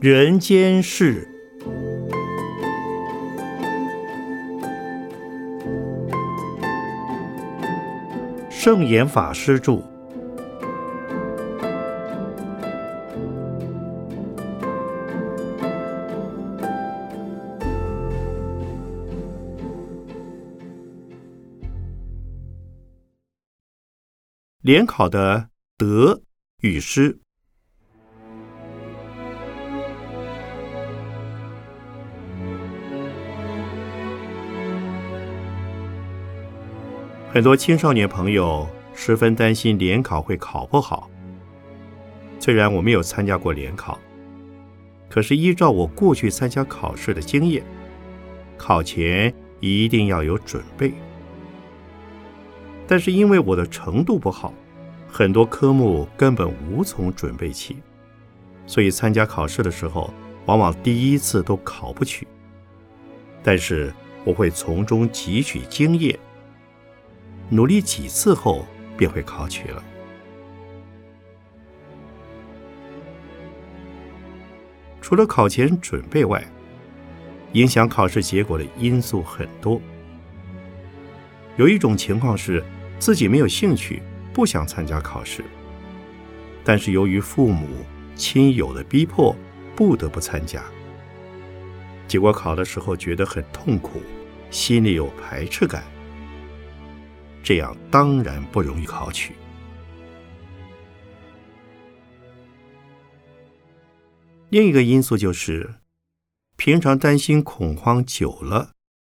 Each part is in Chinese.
人间事，圣严法师著。联考的得与失。很多青少年朋友十分担心联考会考不好。虽然我没有参加过联考，可是依照我过去参加考试的经验，考前一定要有准备。但是因为我的程度不好，很多科目根本无从准备起，所以参加考试的时候，往往第一次都考不取。但是我会从中汲取经验。努力几次后，便会考取了。除了考前准备外，影响考试结果的因素很多。有一种情况是自己没有兴趣，不想参加考试，但是由于父母亲友的逼迫，不得不参加。结果考的时候觉得很痛苦，心里有排斥感。这样当然不容易考取。另一个因素就是，平常担心恐慌久了，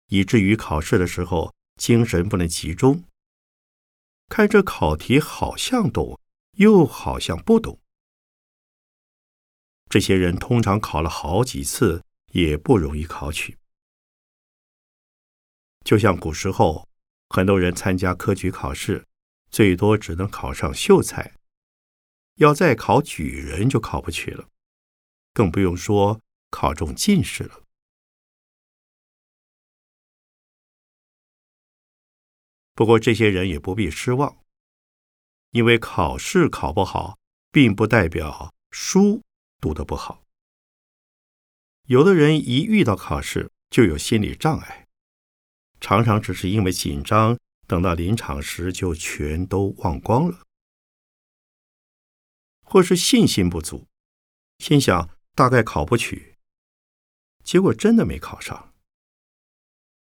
以至于考试的时候精神不能集中。看这考题好像懂，又好像不懂。这些人通常考了好几次，也不容易考取。就像古时候。很多人参加科举考试，最多只能考上秀才，要再考举人就考不去了，更不用说考中进士了。不过这些人也不必失望，因为考试考不好，并不代表书读得不好。有的人一遇到考试就有心理障碍。常常只是因为紧张，等到临场时就全都忘光了，或是信心不足，心想大概考不取，结果真的没考上。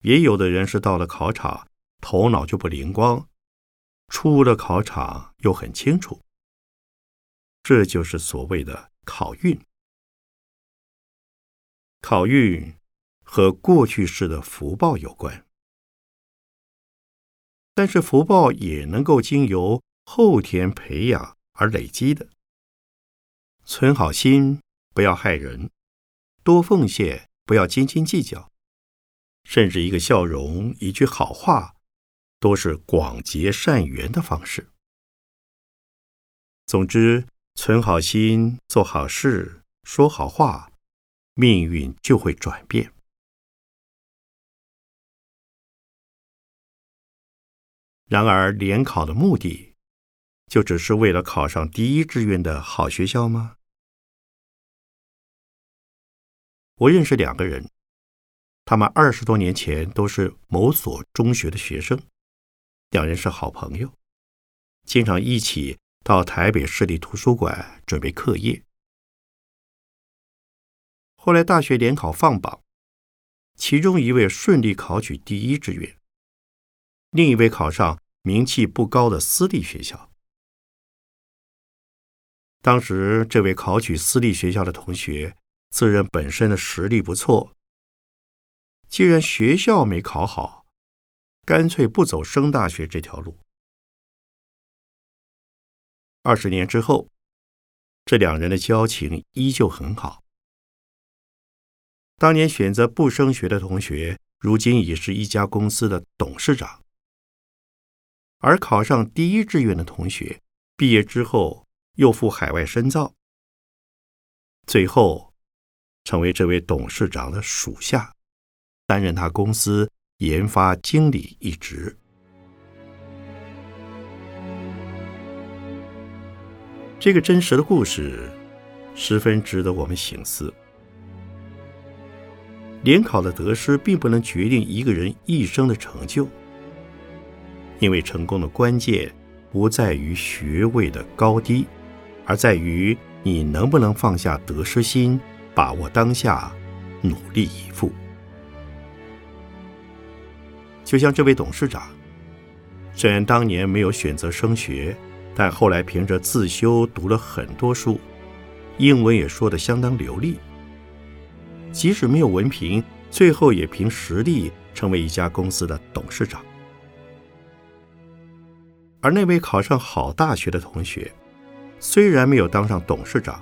也有的人是到了考场，头脑就不灵光，出了考场又很清楚，这就是所谓的考运。考运和过去式的福报有关。但是福报也能够经由后天培养而累积的。存好心，不要害人；多奉献，不要斤斤计较。甚至一个笑容、一句好话，都是广结善缘的方式。总之，存好心，做好事，说好话，命运就会转变。然而，联考的目的就只是为了考上第一志愿的好学校吗？我认识两个人，他们二十多年前都是某所中学的学生，两人是好朋友，经常一起到台北市立图书馆准备课业。后来大学联考放榜，其中一位顺利考取第一志愿。另一位考上名气不高的私立学校。当时，这位考取私立学校的同学自认本身的实力不错，既然学校没考好，干脆不走升大学这条路。二十年之后，这两人的交情依旧很好。当年选择不升学的同学，如今已是一家公司的董事长。而考上第一志愿的同学，毕业之后又赴海外深造，最后成为这位董事长的属下，担任他公司研发经理一职。这个真实的故事十分值得我们醒思。联考的得失并不能决定一个人一生的成就，因为成功的关键不在于学位的高低，而在于你能不能放下得失心，把握当下，努力以赴。就像这位董事长，虽然当年没有选择升学，但后来凭着自修读了很多书，英文也说得相当流利。即使没有文凭，最后也凭实力成为一家公司的董事长。而那位考上好大学的同学，虽然没有当上董事长，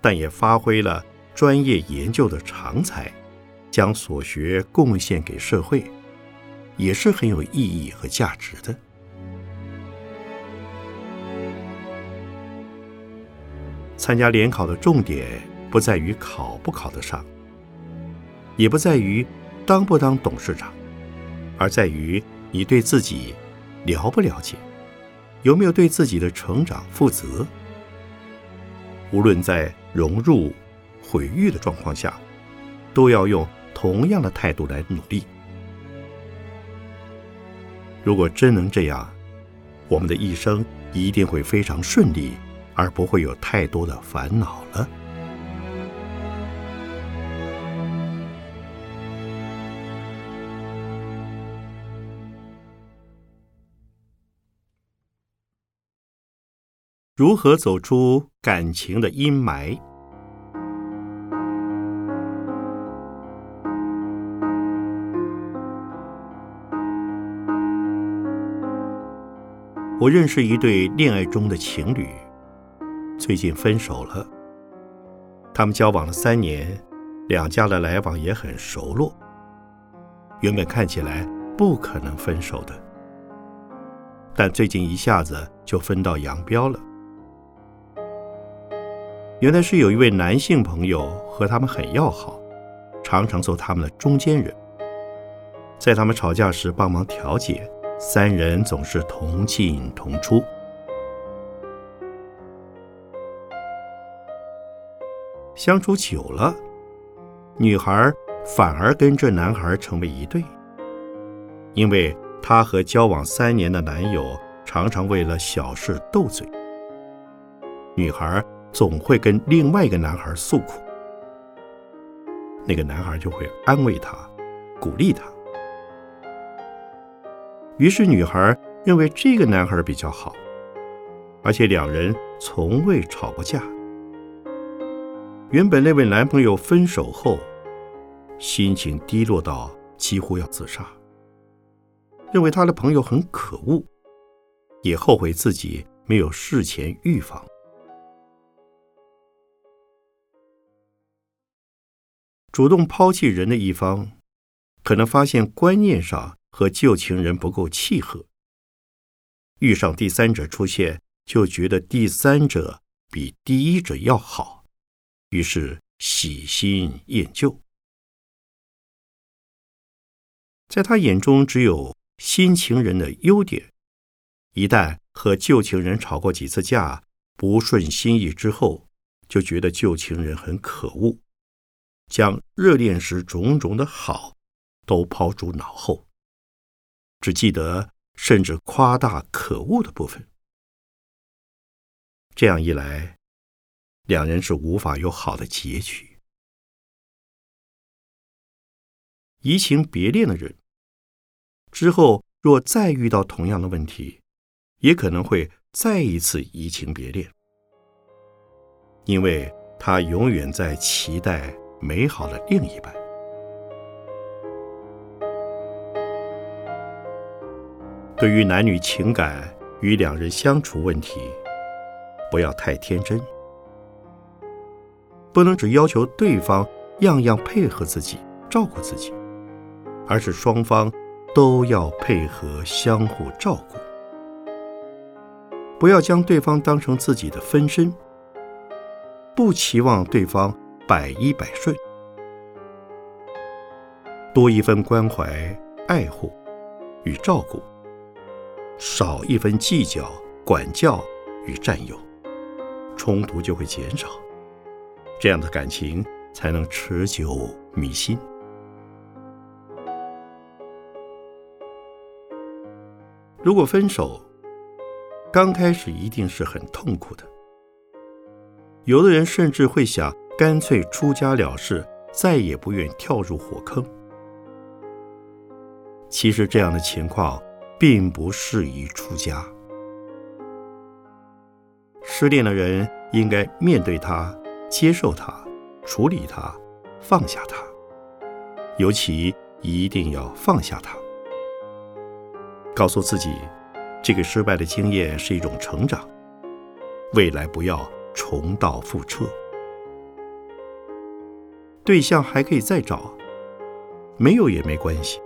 但也发挥了专业研究的长才，将所学贡献给社会，也是很有意义和价值的。参加联考的重点不在于考不考得上。也不在于当不当董事长，而在于你对自己了不了解，有没有对自己的成长负责。无论在融入、毁誉的状况下，都要用同样的态度来努力。如果真能这样，我们的一生一定会非常顺利，而不会有太多的烦恼了。如何走出感情的阴霾？我认识一对恋爱中的情侣，最近分手了。他们交往了三年，两家的来往也很熟络。原本看起来不可能分手的，但最近一下子就分道扬镳了。原来是有一位男性朋友和他们很要好，常常做他们的中间人，在他们吵架时帮忙调解，三人总是同进同出。相处久了，女孩反而跟这男孩成为一对，因为她和交往三年的男友常常为了小事斗嘴，女孩。总会跟另外一个男孩诉苦，那个男孩就会安慰她，鼓励她。于是女孩认为这个男孩比较好，而且两人从未吵过架。原本那位男朋友分手后，心情低落到几乎要自杀，认为他的朋友很可恶，也后悔自己没有事前预防。主动抛弃人的一方，可能发现观念上和旧情人不够契合，遇上第三者出现，就觉得第三者比第一者要好，于是喜新厌旧。在他眼中，只有新情人的优点。一旦和旧情人吵过几次架，不顺心意之后，就觉得旧情人很可恶。将热恋时种种的好都抛诸脑后，只记得甚至夸大可恶的部分。这样一来，两人是无法有好的结局。移情别恋的人，之后若再遇到同样的问题，也可能会再一次移情别恋，因为他永远在期待。美好的另一半，对于男女情感与两人相处问题，不要太天真，不能只要求对方样样配合自己、照顾自己，而是双方都要配合、相互照顾，不要将对方当成自己的分身，不期望对方。百依百顺，多一份关怀、爱护与照顾，少一份计较、管教与占有，冲突就会减少，这样的感情才能持久弥新。如果分手，刚开始一定是很痛苦的。有的人甚至会想干脆出家了事，再也不愿跳入火坑。其实这样的情况并不适宜出家。失恋的人应该面对他、接受他、处理他、放下他，尤其一定要放下他。告诉自己，这个失败的经验是一种成长，未来不要重蹈覆辙。对象还可以再找，没有也没关系，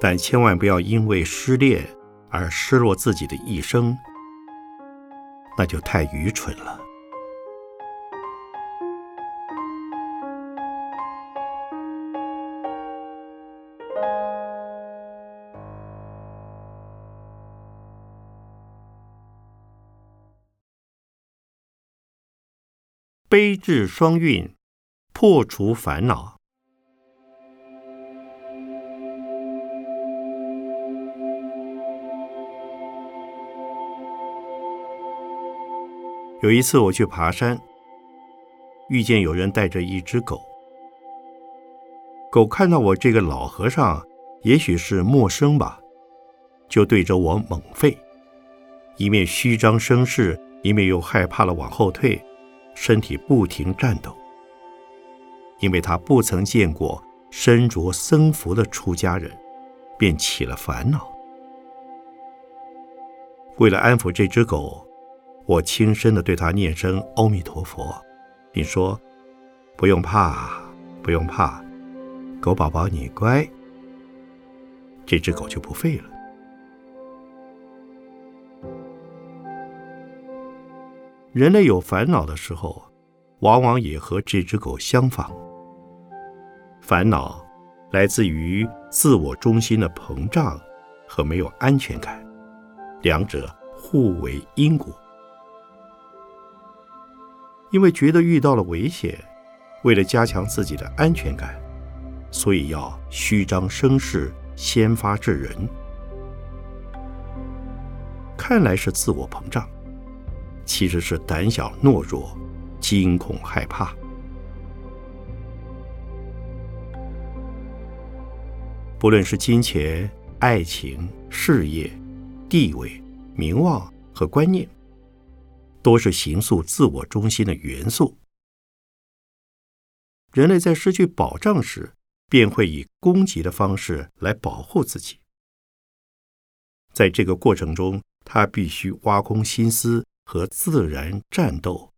但千万不要因为失恋而失落自己的一生，那就太愚蠢了。悲智双运，破除烦恼。有一次我去爬山，遇见有人带着一只狗。狗看到我这个老和尚，也许是陌生吧，就对着我猛吠，一面虚张声势，一面又害怕了往后退。身体不停颤抖，因为他不曾见过身着僧服的出家人，便起了烦恼。为了安抚这只狗，我轻声地对他念声阿弥陀佛，并说：“不用怕，不用怕，狗宝宝你乖。”这只狗就不吠了。人类有烦恼的时候，往往也和这只狗相仿。烦恼来自于自我中心的膨胀和没有安全感，两者互为因果。因为觉得遇到了危险，为了加强自己的安全感，所以要虚张声势、先发制人，看来是自我膨胀。其实是胆小懦弱、惊恐害怕。不论是金钱、爱情、事业、地位、名望和观念，都是形塑自我中心的元素。人类在失去保障时，便会以攻击的方式来保护自己。在这个过程中，他必须挖空心思。和自然战斗，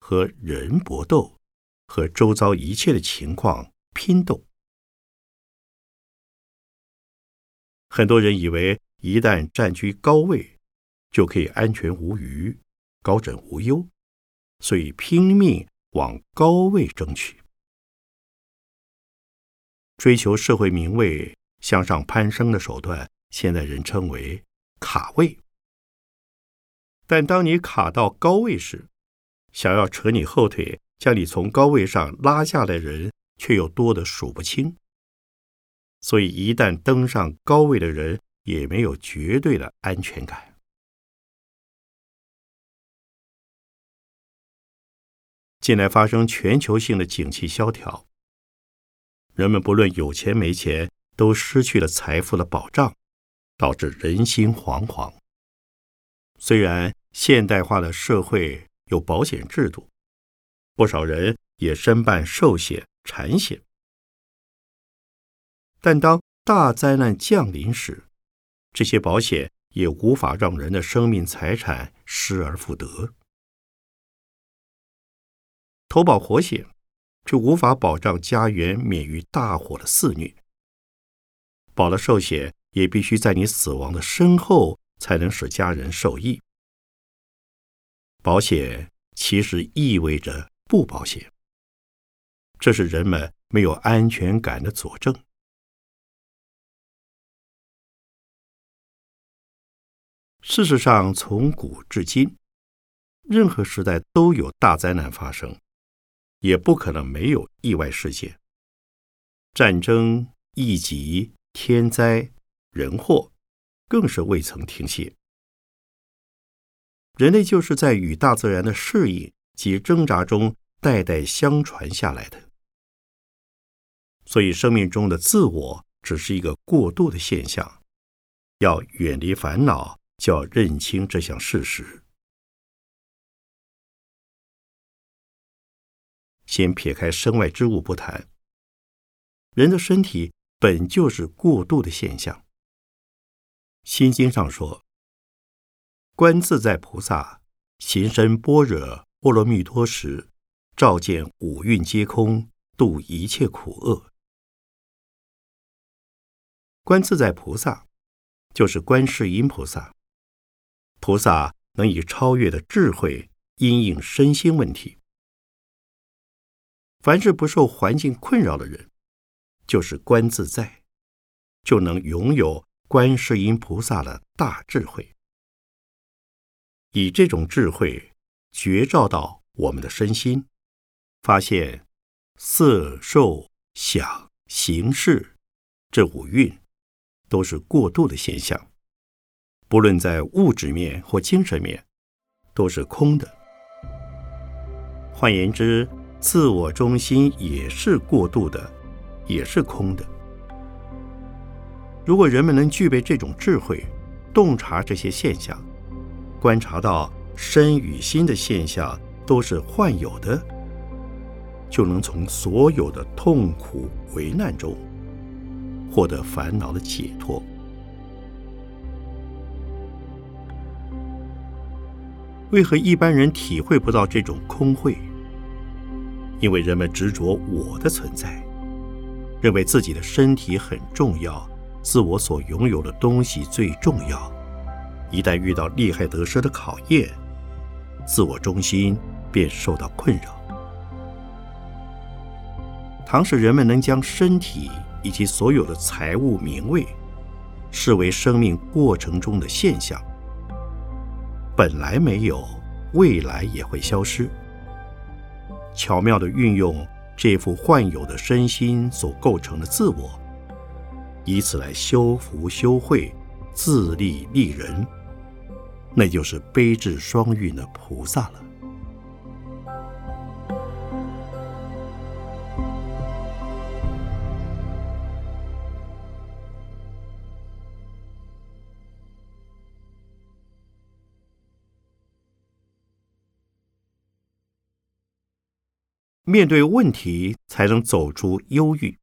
和人搏斗，和周遭一切的情况拼斗。很多人以为一旦占据高位，就可以安全无虞、高枕无忧，所以拼命往高位争取，追求社会名位、向上攀升的手段，现在人称为卡位。但当你卡到高位时，想要扯你后腿，将你从高位上拉下来的人，却又多得数不清。所以，一旦登上高位的人，也没有绝对的安全感。近来发生全球性的景气萧条，人们不论有钱没钱，都失去了财富的保障，导致人心惶惶。虽然现代化的社会有保险制度，不少人也申办寿险、产险，但当大灾难降临时，这些保险也无法让人的生命财产失而复得。投保火险，却无法保障家园免于大火的肆虐。保了寿险，也必须在你死亡的身后。才能使家人受益。保险其实意味着不保险，这是人们没有安全感的佐证。事实上，从古至今，任何时代都有大灾难发生，也不可能没有意外事件。战争、疫疾、天灾、人祸，更是未曾停歇。人类就是在与大自然的适应及挣扎中代代相传下来的，所以生命中的自我只是一个过渡的现象。要远离烦恼，就要认清这项事实。先撇开身外之物不谈，人的身体本就是过渡的现象。《心经》上说。观自在菩萨行深般若波罗蜜多时，照见五蕴皆空，度一切苦厄。观自在菩萨就是观世音菩萨，菩萨能以超越的智慧因应身心问题。凡是不受环境困扰的人，就是观自在，就能拥有观世音菩萨的大智慧。以这种智慧觉照到我们的身心，发现色、受、想、行、识这五蕴都是过渡的现象，不论在物质面或精神面，都是空的。换言之，自我中心也是过度的，也是空的。如果人们能具备这种智慧，洞察这些现象。观察到身与心的现象都是幻有的，就能从所有的痛苦为难中获得烦恼的解脱。为何一般人体会不到这种空慧？因为人们执着我的存在，认为自己的身体很重要，自我所拥有的东西最重要。一旦遇到利害得失的考验，自我中心便受到困扰。倘使人们能将身体以及所有的财物、名位视为生命过程中的现象，本来没有，未来也会消失。巧妙的运用这副幻有的身心所构成的自我，以此来修福修慧，自利利人。那就是悲智双运的菩萨了。面对问题，才能走出忧郁。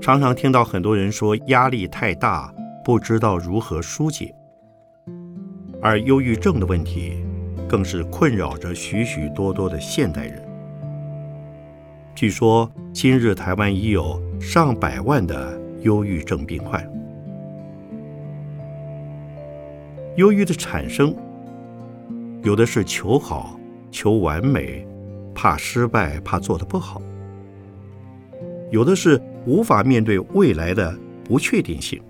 常常听到很多人说压力太大，不知道如何疏解。而忧郁症的问题，更是困扰着许许多多的现代人。据说，今日台湾已有上百万的忧郁症病患。忧郁的产生，有的是求好、求完美，怕失败，怕做的不好；有的是。无法面对未来的不确定性，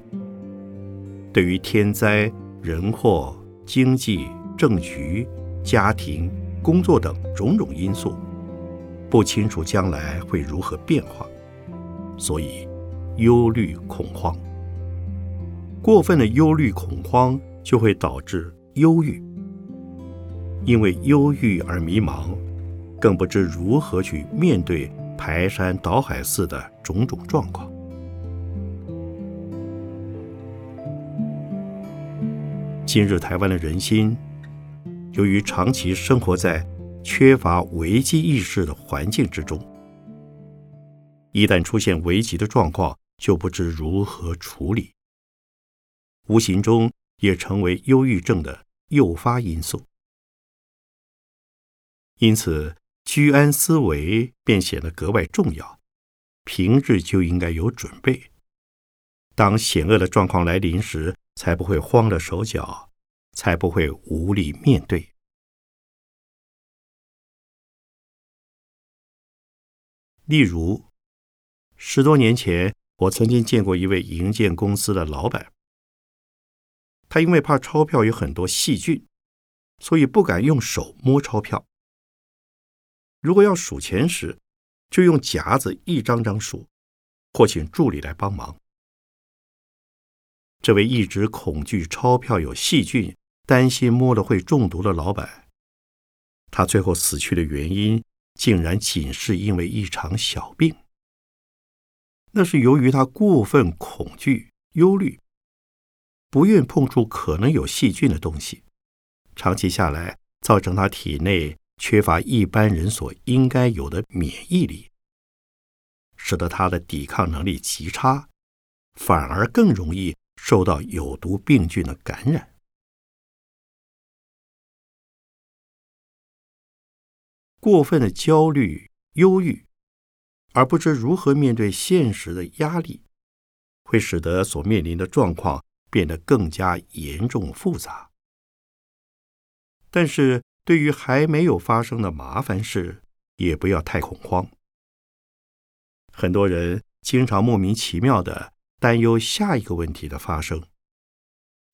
对于天灾人祸、经济政局、家庭、工作等种种因素，不清楚将来会如何变化，所以忧虑恐慌。过分的忧虑恐慌就会导致忧郁，因为忧郁而迷茫，更不知如何去面对。排山倒海似的种种状况。今日台湾的人心，由于长期生活在缺乏危机意识的环境之中，一旦出现危急的状况，就不知如何处理，无形中也成为忧郁症的诱发因素。因此。居安思危便显得格外重要，平日就应该有准备。当险恶的状况来临时，才不会慌了手脚，才不会无力面对。例如，十多年前我曾经见过一位营建公司的老板，他因为怕钞票有很多细菌，所以不敢用手摸钞票。如果要数钱时，就用夹子一张张数，或请助理来帮忙。这位一直恐惧钞票有细菌、担心摸了会中毒的老板，他最后死去的原因，竟然仅是因为一场小病。那是由于他过分恐惧、忧虑，不愿碰触可能有细菌的东西，长期下来造成他体内缺乏一般人所应该有的免疫力，使得他的抵抗能力极差，反而更容易受到有毒病菌的感染。过分的焦虑、忧郁。而不知如何面对现实的压力，会使得所面临的状况变得更加严重复杂。但是对于还没有发生的麻烦事，也不要太恐慌。很多人经常莫名其妙的担忧下一个问题的发生，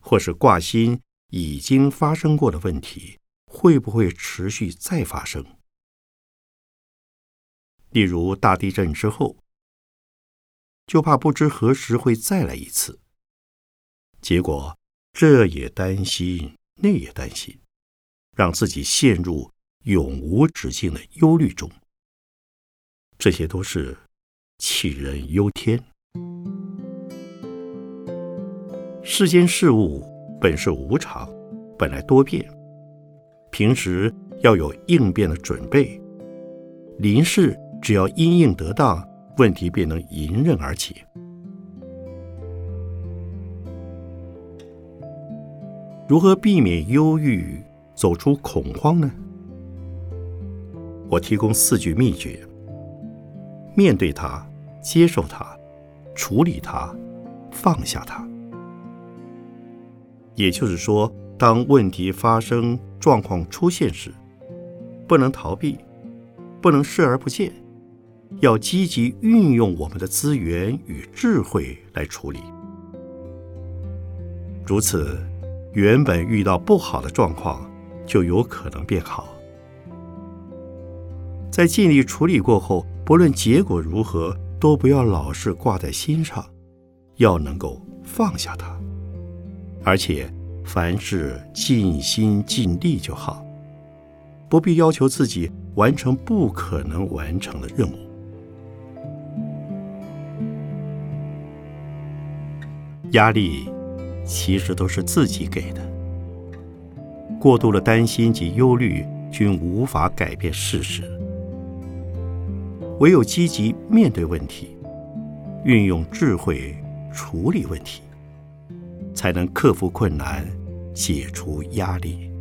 或是挂心已经发生过的问题会不会持续再发生。例如大地震之后，就怕不知何时会再来一次。结果这也担心，那也担心，让自己陷入永无止境的忧虑中。这些都是杞人忧天。世间事物本是无常，本来多变，平时要有应变的准备，临事。只要因应得当，问题便能迎刃而解。如何避免忧郁，走出恐慌呢？我提供四句秘诀：面对它，接受它，处理它，放下它。也就是说，当问题发生、状况出现时，不能逃避，不能视而不见。要积极运用我们的资源与智慧来处理，如此，原本遇到不好的状况就有可能变好。在尽力处理过后，不论结果如何，都不要老是挂在心上，要能够放下它，而且凡事尽心尽力就好，不必要求自己完成不可能完成的任务。压力其实都是自己给的。过度的担心及忧虑均无法改变事实。唯有积极面对问题，运用智慧处理问题，才能克服困难，解除压力。